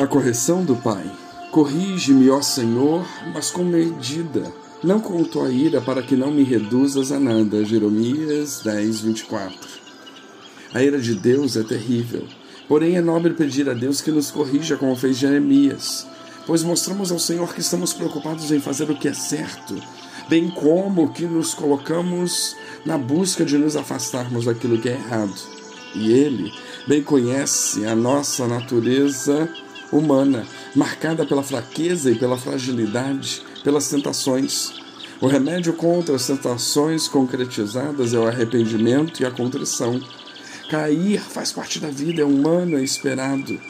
A correção do Pai. Corrige-me, ó Senhor, mas com medida, não com tua ira, para que não me reduzas a nada. Jeremias 10, 24. A ira de Deus é terrível, porém é nobre pedir a Deus que nos corrija, como fez Jeremias, pois mostramos ao Senhor que estamos preocupados em fazer o que é certo, bem como que nos colocamos na busca de nos afastarmos daquilo que é errado. E Ele bem conhece a nossa natureza humana, marcada pela fraqueza e pela fragilidade, pelas tentações. O remédio contra as tentações concretizadas é o arrependimento e a contrição. Cair faz parte da vida, é humano, é esperado.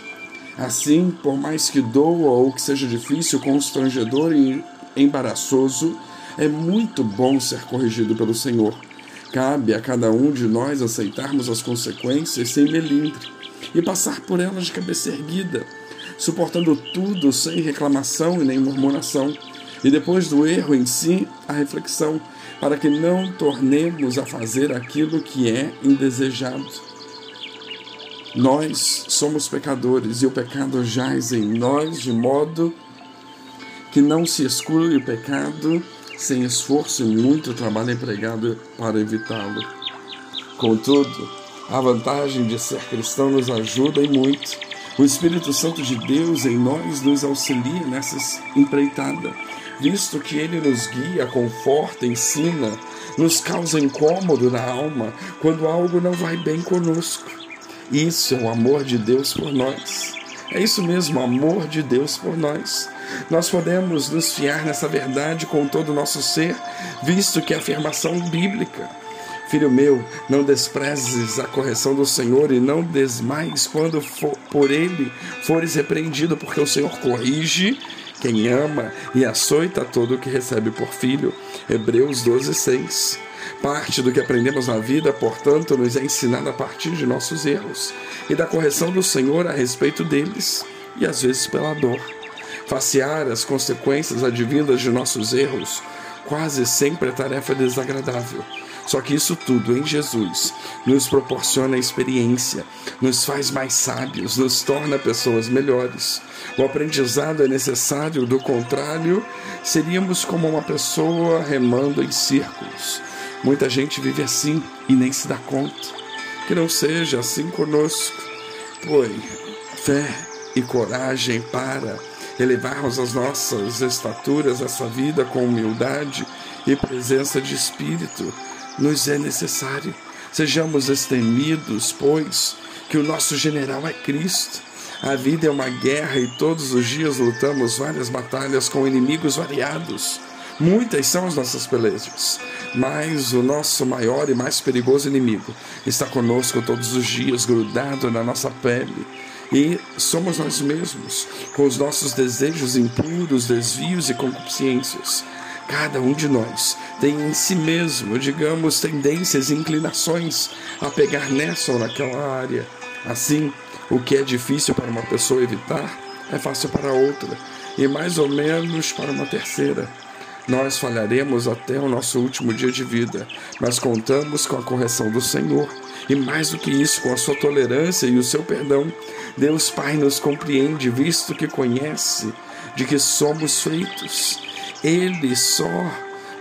Assim, por mais que doa ou que seja difícil, constrangedor e embaraçoso, é muito bom ser corrigido pelo Senhor. Cabe a cada um de nós aceitarmos as consequências sem melindre e passar por elas de cabeça erguida suportando tudo sem reclamação e nem murmuração. E depois do erro em si, a reflexão, para que não tornemos a fazer aquilo que é indesejado. Nós somos pecadores e o pecado jaz em nós de modo que não se exclui o pecado sem esforço e muito trabalho empregado para evitá-lo. Contudo, a vantagem de ser cristão nos ajuda e muito o Espírito Santo de Deus em nós nos auxilia nessa empreitada, visto que ele nos guia, conforta, ensina, nos causa incômodo na alma quando algo não vai bem conosco. Isso é o amor de Deus por nós. É isso mesmo, amor de Deus por nós. Nós podemos nos fiar nessa verdade com todo o nosso ser, visto que é afirmação bíblica. Filho meu, não desprezes a correção do Senhor e não desmais quando for, por ele fores repreendido, porque o Senhor corrige quem ama e açoita todo o que recebe por filho. Hebreus 12, 6. Parte do que aprendemos na vida, portanto, nos é ensinada a partir de nossos erros e da correção do Senhor a respeito deles, e às vezes pela dor. Facear as consequências advindas de nossos erros quase sempre é tarefa desagradável só que isso tudo em Jesus nos proporciona experiência, nos faz mais sábios, nos torna pessoas melhores. O aprendizado é necessário, do contrário, seríamos como uma pessoa remando em círculos. Muita gente vive assim e nem se dá conta. Que não seja assim conosco. Pois fé e coragem para elevarmos as nossas estaturas, essa vida com humildade e presença de espírito nos é necessário. Sejamos destemidos, pois que o nosso general é Cristo. A vida é uma guerra e todos os dias lutamos várias batalhas com inimigos variados. Muitas são as nossas pelejas, mas o nosso maior e mais perigoso inimigo está conosco todos os dias, grudado na nossa pele. E somos nós mesmos, com os nossos desejos impuros, desvios e concupiscências. Cada um de nós tem em si mesmo, digamos, tendências e inclinações a pegar nessa ou naquela área. Assim, o que é difícil para uma pessoa evitar é fácil para outra, e mais ou menos para uma terceira. Nós falharemos até o nosso último dia de vida, mas contamos com a correção do Senhor. E mais do que isso, com a sua tolerância e o seu perdão, Deus Pai nos compreende, visto que conhece de que somos feitos ele só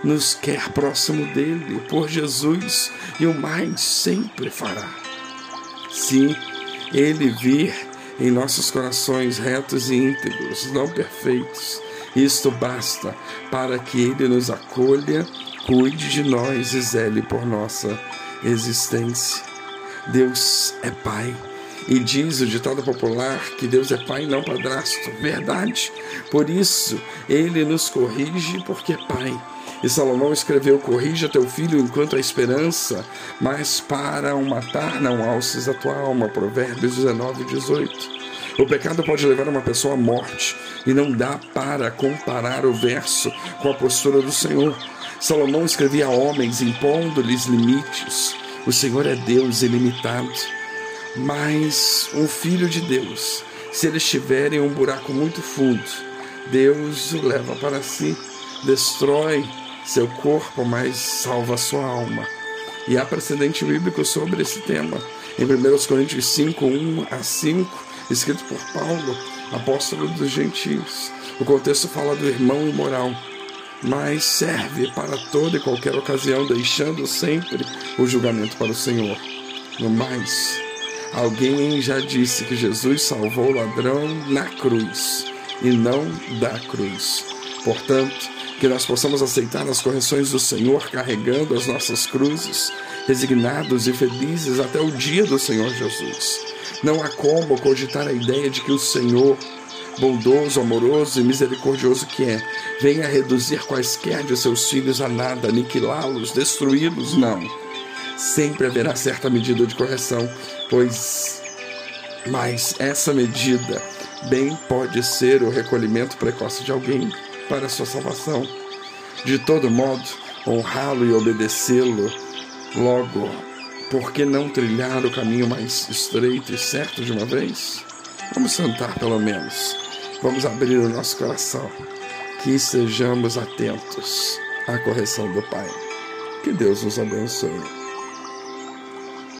nos quer próximo dele, por Jesus, e o mais sempre fará. Se ele vir em nossos corações retos e íntegros, não perfeitos, isto basta para que ele nos acolha, cuide de nós e zele por nossa existência. Deus é Pai e diz o ditado popular que Deus é pai não padrasto. Verdade. Por isso, ele nos corrige porque é pai. E Salomão escreveu: Corrija teu filho enquanto há esperança, mas para o matar não alces a tua alma. Provérbios 19, 18. O pecado pode levar uma pessoa à morte, e não dá para comparar o verso com a postura do Senhor. Salomão escrevia a homens, impondo-lhes limites. O Senhor é Deus ilimitado. Mas um filho de Deus, se ele estiver em um buraco muito fundo, Deus o leva para si, destrói seu corpo, mas salva sua alma. E há precedente bíblico sobre esse tema. Em 1 Coríntios 5, 1 a 5, escrito por Paulo, apóstolo dos gentios. O contexto fala do irmão imoral, mas serve para toda e qualquer ocasião, deixando sempre o julgamento para o Senhor. No mais, alguém já disse que Jesus salvou o ladrão na cruz e não da cruz. Portanto, que nós possamos aceitar as correções do Senhor carregando as nossas cruzes, resignados e felizes até o dia do Senhor Jesus. Não há como cogitar a ideia de que o Senhor, bondoso, amoroso e misericordioso que é, venha reduzir quaisquer de seus filhos a nada, aniquilá-los, destruí-los, não. Sempre haverá certa medida de correção, pois mas essa medida bem pode ser o recolhimento precoce de alguém para a sua salvação. De todo modo, honrá-lo e obedecê-lo logo, por que não trilhar o caminho mais estreito e certo de uma vez? Vamos sentar pelo menos. Vamos abrir o nosso coração. Que sejamos atentos à correção do Pai. Que Deus nos abençoe.